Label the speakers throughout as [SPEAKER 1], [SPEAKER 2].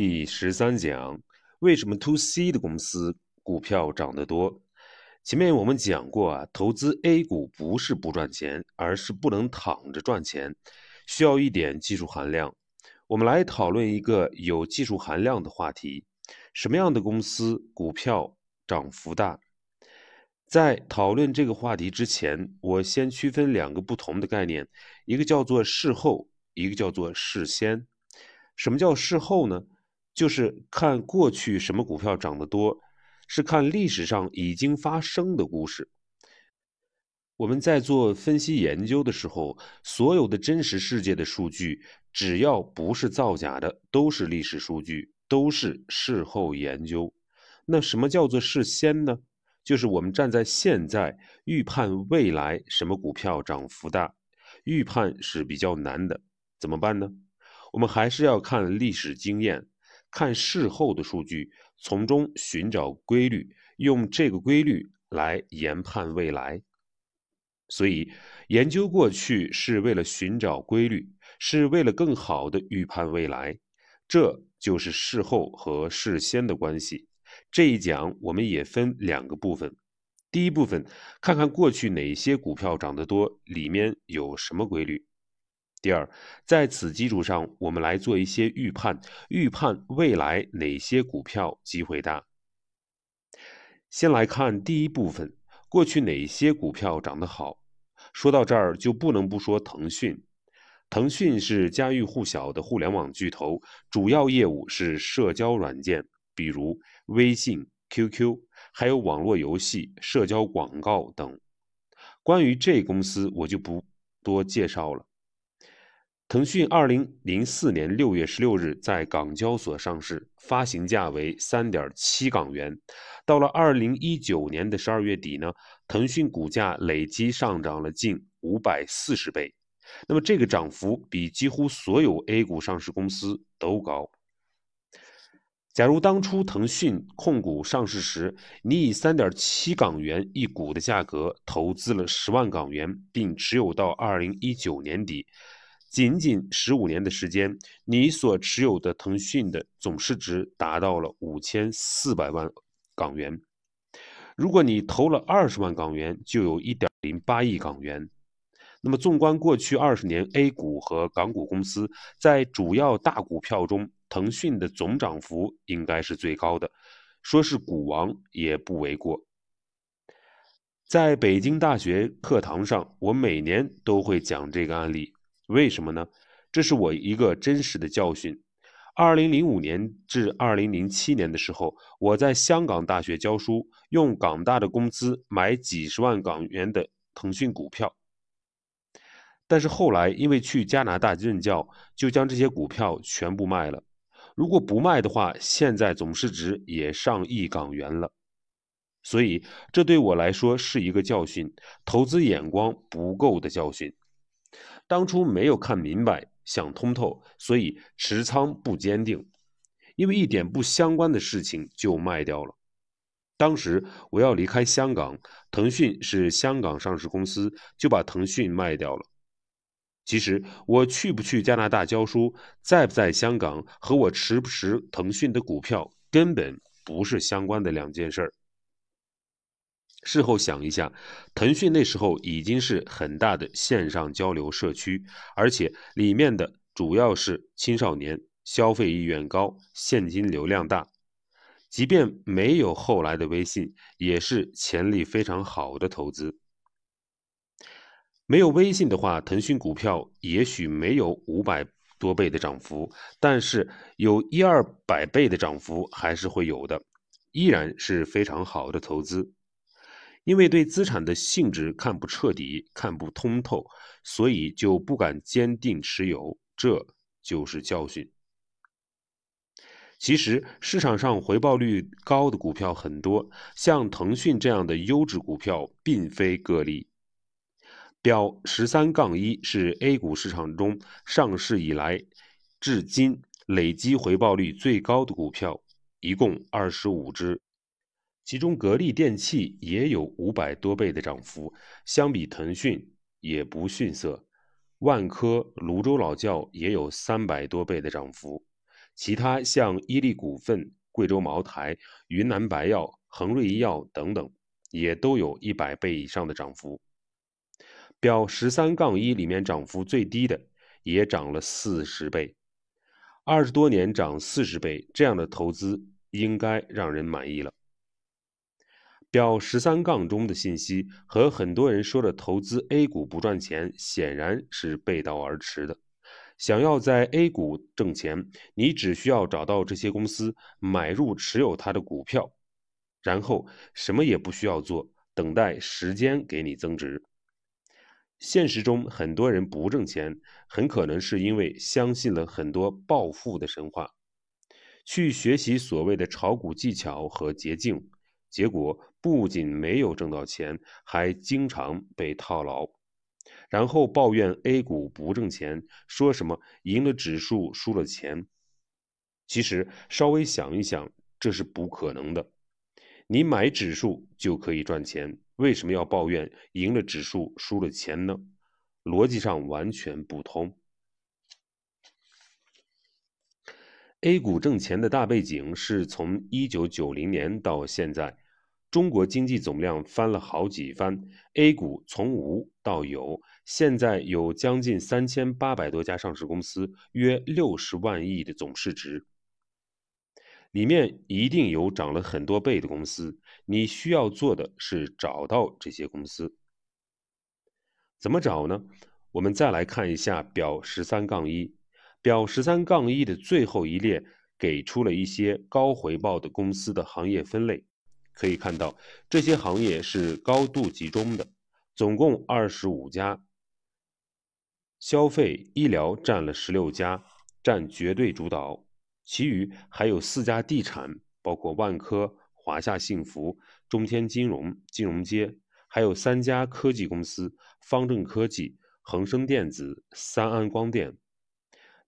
[SPEAKER 1] 第十三讲：为什么 To C 的公司股票涨得多？前面我们讲过啊，投资 A 股不是不赚钱，而是不能躺着赚钱，需要一点技术含量。我们来讨论一个有技术含量的话题：什么样的公司股票涨幅大？在讨论这个话题之前，我先区分两个不同的概念，一个叫做事后，一个叫做事先。什么叫事后呢？就是看过去什么股票涨得多，是看历史上已经发生的故事。我们在做分析研究的时候，所有的真实世界的数据，只要不是造假的，都是历史数据，都是事后研究。那什么叫做事先呢？就是我们站在现在预判未来什么股票涨幅大，预判是比较难的，怎么办呢？我们还是要看历史经验，看事后的数据，从中寻找规律，用这个规律来研判未来。所以，研究过去是为了寻找规律，是为了更好的预判未来，这就是事后和事先的关系。这一讲我们也分两个部分，第一部分看看过去哪些股票涨得多，里面有什么规律；第二，在此基础上，我们来做一些预判，预判未来哪些股票机会大。先来看第一部分，过去哪些股票涨得好？说到这儿就不能不说腾讯，腾讯是家喻户晓的互联网巨头，主要业务是社交软件。比如微信、QQ，还有网络游戏、社交广告等。关于这公司，我就不多介绍了。腾讯二零零四年六月十六日在港交所上市，发行价为三点七港元。到了二零一九年的十二月底呢，腾讯股价累计上涨了近五百四十倍。那么这个涨幅比几乎所有 A 股上市公司都高。假如当初腾讯控股上市时，你以三点七港元一股的价格投资了十万港元，并持有到二零一九年底，仅仅十五年的时间，你所持有的腾讯的总市值达到了五千四百万港元。如果你投了二十万港元，就有一点零八亿港元。那么，纵观过去二十年，A 股和港股公司在主要大股票中，腾讯的总涨幅应该是最高的，说是股王也不为过。在北京大学课堂上，我每年都会讲这个案例，为什么呢？这是我一个真实的教训。二零零五年至二零零七年的时候，我在香港大学教书，用港大的工资买几十万港元的腾讯股票。但是后来因为去加拿大任教，就将这些股票全部卖了。如果不卖的话，现在总市值也上亿港元了。所以这对我来说是一个教训，投资眼光不够的教训。当初没有看明白、想通透，所以持仓不坚定，因为一点不相关的事情就卖掉了。当时我要离开香港，腾讯是香港上市公司，就把腾讯卖掉了。其实我去不去加拿大教书，在不在香港，和我持不持腾讯的股票根本不是相关的两件事儿。事后想一下，腾讯那时候已经是很大的线上交流社区，而且里面的主要是青少年，消费意愿高，现金流量大。即便没有后来的微信，也是潜力非常好的投资。没有微信的话，腾讯股票也许没有五百多倍的涨幅，但是有一二百倍的涨幅还是会有的，依然是非常好的投资。因为对资产的性质看不彻底、看不通透，所以就不敢坚定持有，这就是教训。其实市场上回报率高的股票很多，像腾讯这样的优质股票并非个例。标十三杠一是 A 股市场中上市以来至今累计回报率最高的股票，一共二十五只，其中格力电器也有五百多倍的涨幅，相比腾讯也不逊色。万科、泸州老窖也有三百多倍的涨幅，其他像伊利股份、贵州茅台、云南白药、恒瑞医药等等，也都有一百倍以上的涨幅。表十三杠一里面涨幅最低的也涨了四十倍，二十多年涨四十倍，这样的投资应该让人满意了。表十三杠中的信息和很多人说的投资 A 股不赚钱，显然是背道而驰的。想要在 A 股挣钱，你只需要找到这些公司，买入持有它的股票，然后什么也不需要做，等待时间给你增值。现实中，很多人不挣钱，很可能是因为相信了很多暴富的神话，去学习所谓的炒股技巧和捷径。结果不仅没有挣到钱，还经常被套牢，然后抱怨 A 股不挣钱，说什么赢了指数输了钱。其实稍微想一想，这是不可能的。你买指数就可以赚钱，为什么要抱怨赢了指数输了钱呢？逻辑上完全不通。A 股挣钱的大背景是从一九九零年到现在，中国经济总量翻了好几番，A 股从无到有，现在有将近三千八百多家上市公司，约六十万亿的总市值，里面一定有涨了很多倍的公司，你需要做的是找到这些公司。怎么找呢？我们再来看一下表十三杠一。表十三杠一的最后一列给出了一些高回报的公司的行业分类，可以看到这些行业是高度集中的，总共二十五家。消费医疗占了十六家，占绝对主导，其余还有四家地产，包括万科、华夏幸福、中天金融、金融街，还有三家科技公司：方正科技、恒生电子、三安光电。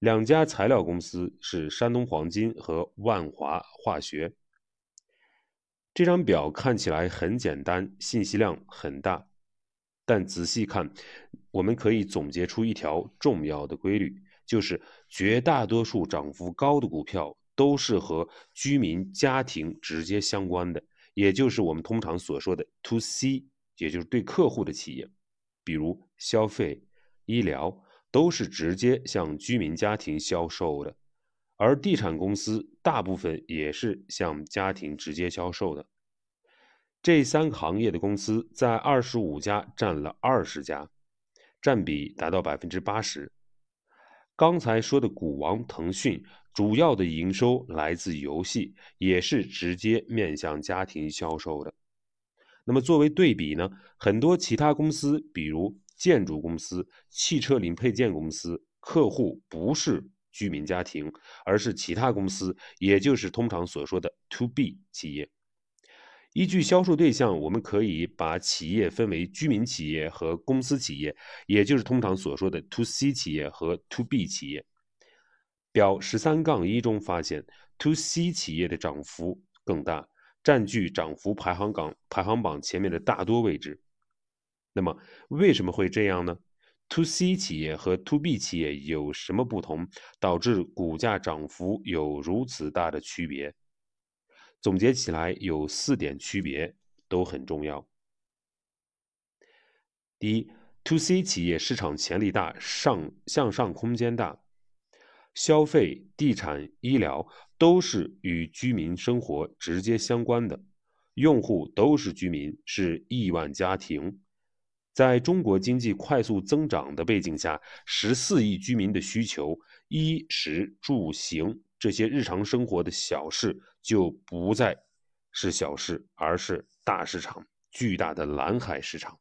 [SPEAKER 1] 两家材料公司是山东黄金和万华化学。这张表看起来很简单，信息量很大，但仔细看，我们可以总结出一条重要的规律，就是绝大多数涨幅高的股票都是和居民家庭直接相关的，也就是我们通常所说的 to C，也就是对客户的企业，比如消费、医疗。都是直接向居民家庭销售的，而地产公司大部分也是向家庭直接销售的。这三个行业的公司在二十五家占了二十家，占比达到百分之八十。刚才说的股王腾讯，主要的营收来自游戏，也是直接面向家庭销售的。那么作为对比呢，很多其他公司，比如。建筑公司、汽车零配件公司客户不是居民家庭，而是其他公司，也就是通常所说的 to B 企业。依据销售对象，我们可以把企业分为居民企业和公司企业，也就是通常所说的 to C 企业和 to B 企业。表十三杠一中发现，to C 企业的涨幅更大，占据涨幅排行榜排行榜前面的大多位置。那么为什么会这样呢？To C 企业和 To B 企业有什么不同，导致股价涨幅有如此大的区别？总结起来有四点区别，都很重要。第一，To C 企业市场潜力大，上向上空间大，消费、地产、医疗都是与居民生活直接相关的，用户都是居民，是亿万家庭。在中国经济快速增长的背景下，十四亿居民的需求，衣食住行这些日常生活的小事就不再是小事，而是大市场、巨大的蓝海市场。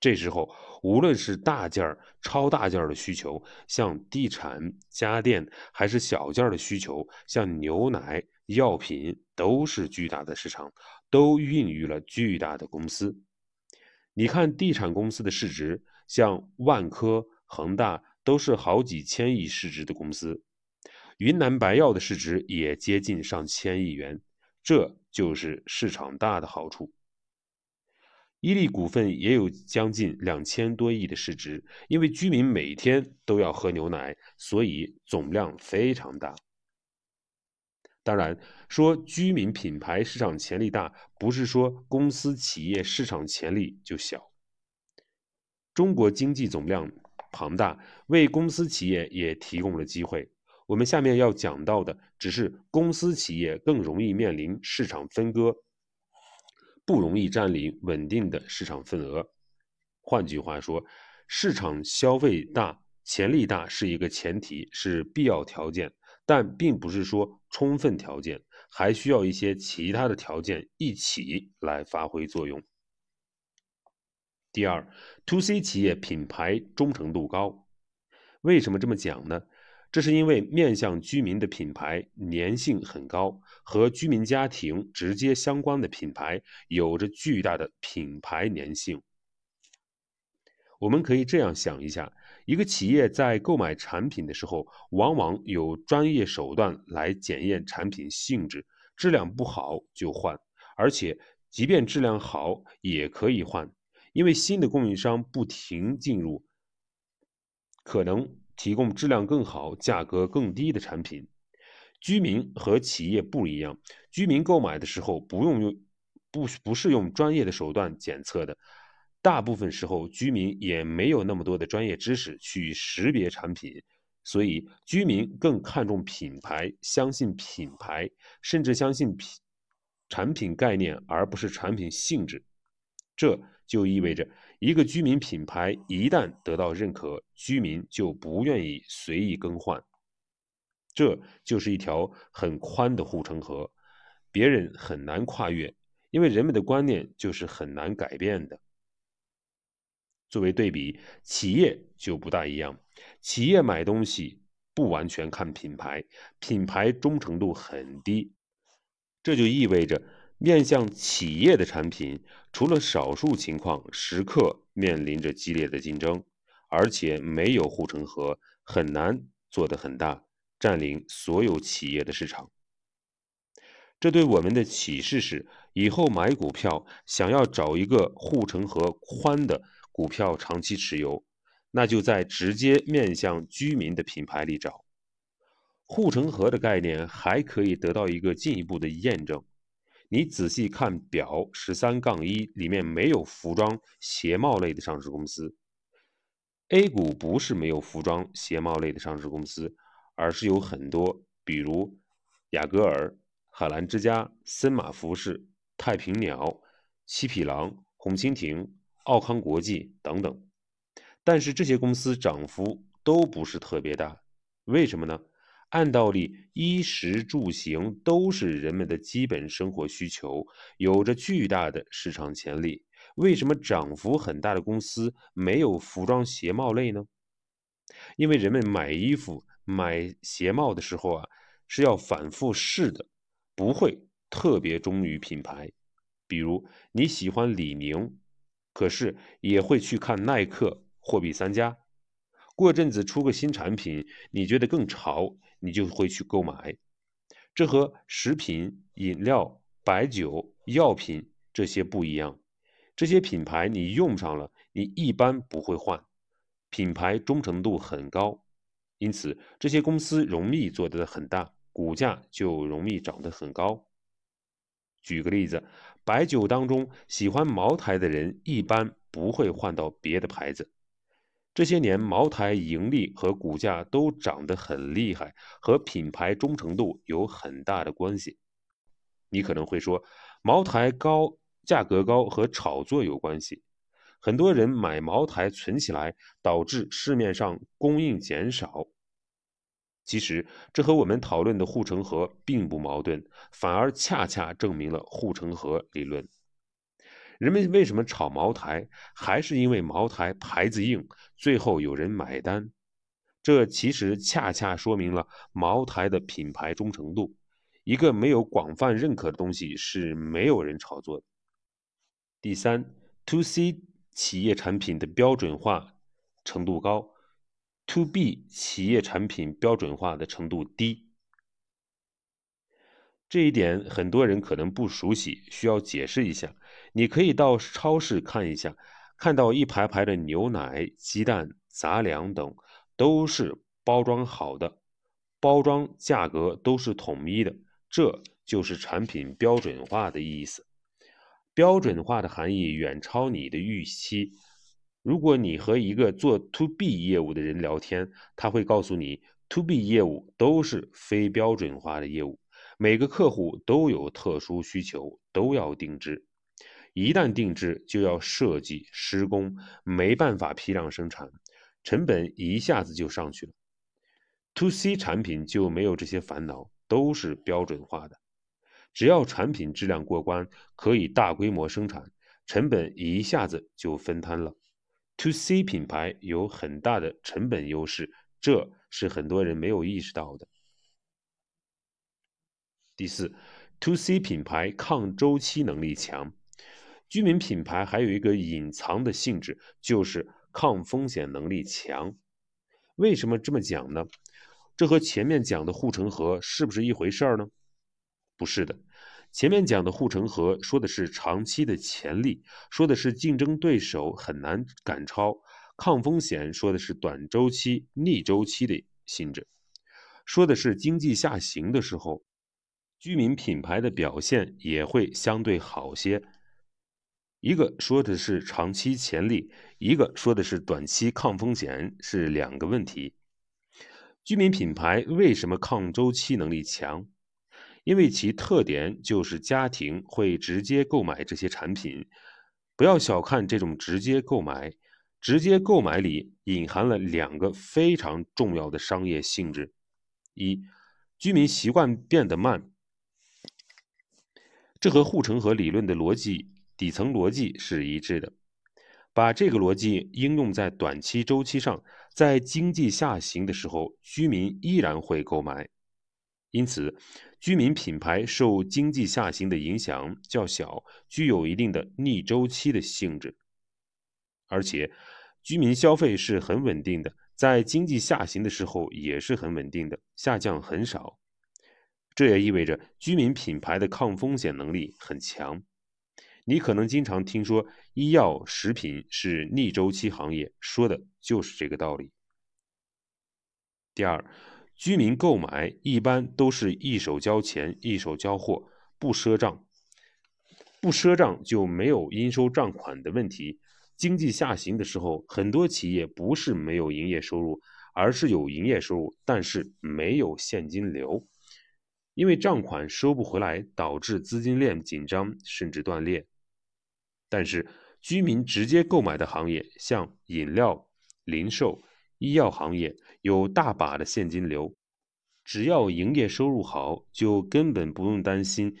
[SPEAKER 1] 这时候，无论是大件儿、超大件儿的需求，像地产、家电，还是小件儿的需求，像牛奶、药品，都是巨大的市场，都孕育了巨大的公司。你看，地产公司的市值，像万科、恒大都是好几千亿市值的公司，云南白药的市值也接近上千亿元，这就是市场大的好处。伊利股份也有将近两千多亿的市值，因为居民每天都要喝牛奶，所以总量非常大。当然，说居民品牌市场潜力大，不是说公司企业市场潜力就小。中国经济总量庞大，为公司企业也提供了机会。我们下面要讲到的，只是公司企业更容易面临市场分割，不容易占领稳定的市场份额。换句话说，市场消费大、潜力大是一个前提，是必要条件。但并不是说充分条件，还需要一些其他的条件一起来发挥作用。第二，to C 企业品牌忠诚度高，为什么这么讲呢？这是因为面向居民的品牌粘性很高，和居民家庭直接相关的品牌有着巨大的品牌粘性。我们可以这样想一下。一个企业在购买产品的时候，往往有专业手段来检验产品性质，质量不好就换，而且即便质量好也可以换，因为新的供应商不停进入，可能提供质量更好、价格更低的产品。居民和企业不一样，居民购买的时候不用用不不是用专业的手段检测的。大部分时候，居民也没有那么多的专业知识去识别产品，所以居民更看重品牌，相信品牌，甚至相信品产品概念，而不是产品性质。这就意味着，一个居民品牌一旦得到认可，居民就不愿意随意更换。这就是一条很宽的护城河，别人很难跨越，因为人们的观念就是很难改变的。作为对比，企业就不大一样。企业买东西不完全看品牌，品牌忠诚度很低。这就意味着，面向企业的产品，除了少数情况，时刻面临着激烈的竞争，而且没有护城河，很难做得很大，占领所有企业的市场。这对我们的启示是：以后买股票，想要找一个护城河宽的。股票长期持有，那就在直接面向居民的品牌里找。护城河的概念还可以得到一个进一步的验证。你仔细看表十三杠一里面没有服装鞋帽类的上市公司。A 股不是没有服装鞋帽类的上市公司，而是有很多，比如雅戈尔、海澜之家、森马服饰、太平鸟、七匹狼、红蜻蜓。奥康国际等等，但是这些公司涨幅都不是特别大，为什么呢？按道理，衣食住行都是人们的基本生活需求，有着巨大的市场潜力。为什么涨幅很大的公司没有服装鞋帽类呢？因为人们买衣服、买鞋帽的时候啊，是要反复试的，不会特别忠于品牌。比如你喜欢李宁。可是也会去看耐克、货比三家，过阵子出个新产品，你觉得更潮，你就会去购买。这和食品、饮料、白酒、药品这些不一样，这些品牌你用上了，你一般不会换，品牌忠诚度很高，因此这些公司容易做得很大，股价就容易涨得很高。举个例子。白酒当中，喜欢茅台的人一般不会换到别的牌子。这些年，茅台盈利和股价都涨得很厉害，和品牌忠诚度有很大的关系。你可能会说，茅台高价格高和炒作有关系，很多人买茅台存起来，导致市面上供应减少。其实，这和我们讨论的护城河并不矛盾，反而恰恰证明了护城河理论。人们为什么炒茅台，还是因为茅台牌子硬，最后有人买单。这其实恰恰说明了茅台的品牌忠诚度。一个没有广泛认可的东西，是没有人炒作的。第三，to C 企业产品的标准化程度高。To B 企业产品标准化的程度低，这一点很多人可能不熟悉，需要解释一下。你可以到超市看一下，看到一排排的牛奶、鸡蛋、杂粮等，都是包装好的，包装价格都是统一的，这就是产品标准化的意思。标准化的含义远超你的预期。如果你和一个做 To B 业务的人聊天，他会告诉你，To B 业务都是非标准化的业务，每个客户都有特殊需求，都要定制。一旦定制，就要设计施工，没办法批量生产，成本一下子就上去了。To C 产品就没有这些烦恼，都是标准化的。只要产品质量过关，可以大规模生产，成本一下子就分摊了。To C 品牌有很大的成本优势，这是很多人没有意识到的。第四，To C 品牌抗周期能力强。居民品牌还有一个隐藏的性质，就是抗风险能力强。为什么这么讲呢？这和前面讲的护城河是不是一回事儿呢？不是的，前面讲的护城河说的是长期的潜力，说的是竞争对手很难赶超；抗风险说的是短周期、逆周期的性质，说的是经济下行的时候，居民品牌的表现也会相对好些。一个说的是长期潜力，一个说的是短期抗风险，是两个问题。居民品牌为什么抗周期能力强？因为其特点就是家庭会直接购买这些产品。不要小看这种直接购买，直接购买里隐含了两个非常重要的商业性质：一，居民习惯变得慢，这和护城河理论的逻辑底层逻辑是一致的。把这个逻辑应用在短期周期上，在经济下行的时候，居民依然会购买。因此，居民品牌受经济下行的影响较小，具有一定的逆周期的性质。而且，居民消费是很稳定的，在经济下行的时候也是很稳定的，下降很少。这也意味着居民品牌的抗风险能力很强。你可能经常听说医药、食品是逆周期行业，说的就是这个道理。第二，居民购买一般都是一手交钱一手交货，不赊账，不赊账就没有应收账款的问题。经济下行的时候，很多企业不是没有营业收入，而是有营业收入，但是没有现金流，因为账款收不回来，导致资金链紧张甚至断裂。但是，居民直接购买的行业，像饮料、零售、医药行业，有大把的现金流，只要营业收入好，就根本不用担心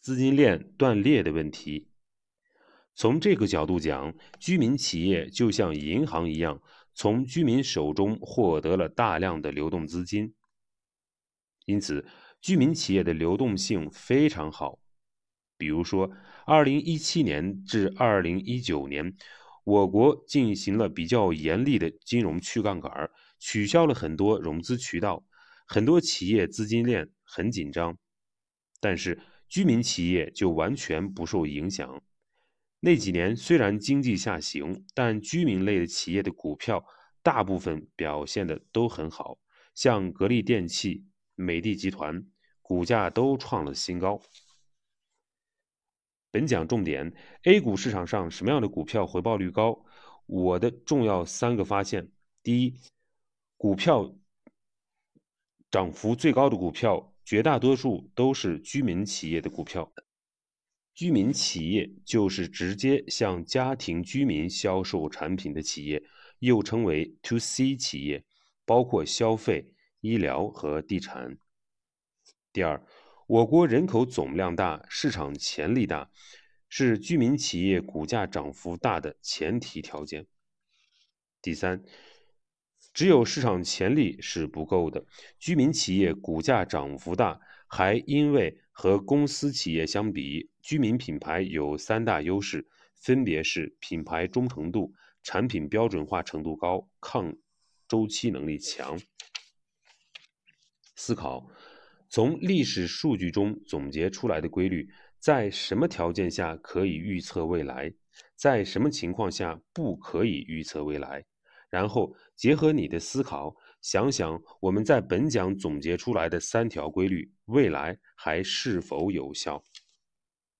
[SPEAKER 1] 资金链断裂的问题。从这个角度讲，居民企业就像银行一样，从居民手中获得了大量的流动资金，因此，居民企业的流动性非常好。比如说，二零一七年至二零一九年，我国进行了比较严厉的金融去杠杆，取消了很多融资渠道，很多企业资金链很紧张。但是居民企业就完全不受影响。那几年虽然经济下行，但居民类的企业的股票大部分表现的都很好，像格力电器、美的集团，股价都创了新高。本讲重点：A 股市场上什么样的股票回报率高？我的重要三个发现：第一，股票涨幅最高的股票，绝大多数都是居民企业的股票。居民企业就是直接向家庭居民销售产品的企业，又称为 To C 企业，包括消费、医疗和地产。第二。我国人口总量大，市场潜力大，是居民企业股价涨幅大的前提条件。第三，只有市场潜力是不够的，居民企业股价涨幅大，还因为和公司企业相比，居民品牌有三大优势，分别是品牌忠诚度、产品标准化程度高、抗周期能力强。思考。从历史数据中总结出来的规律，在什么条件下可以预测未来，在什么情况下不可以预测未来？然后结合你的思考，想想我们在本讲总结出来的三条规律，未来还是否有效？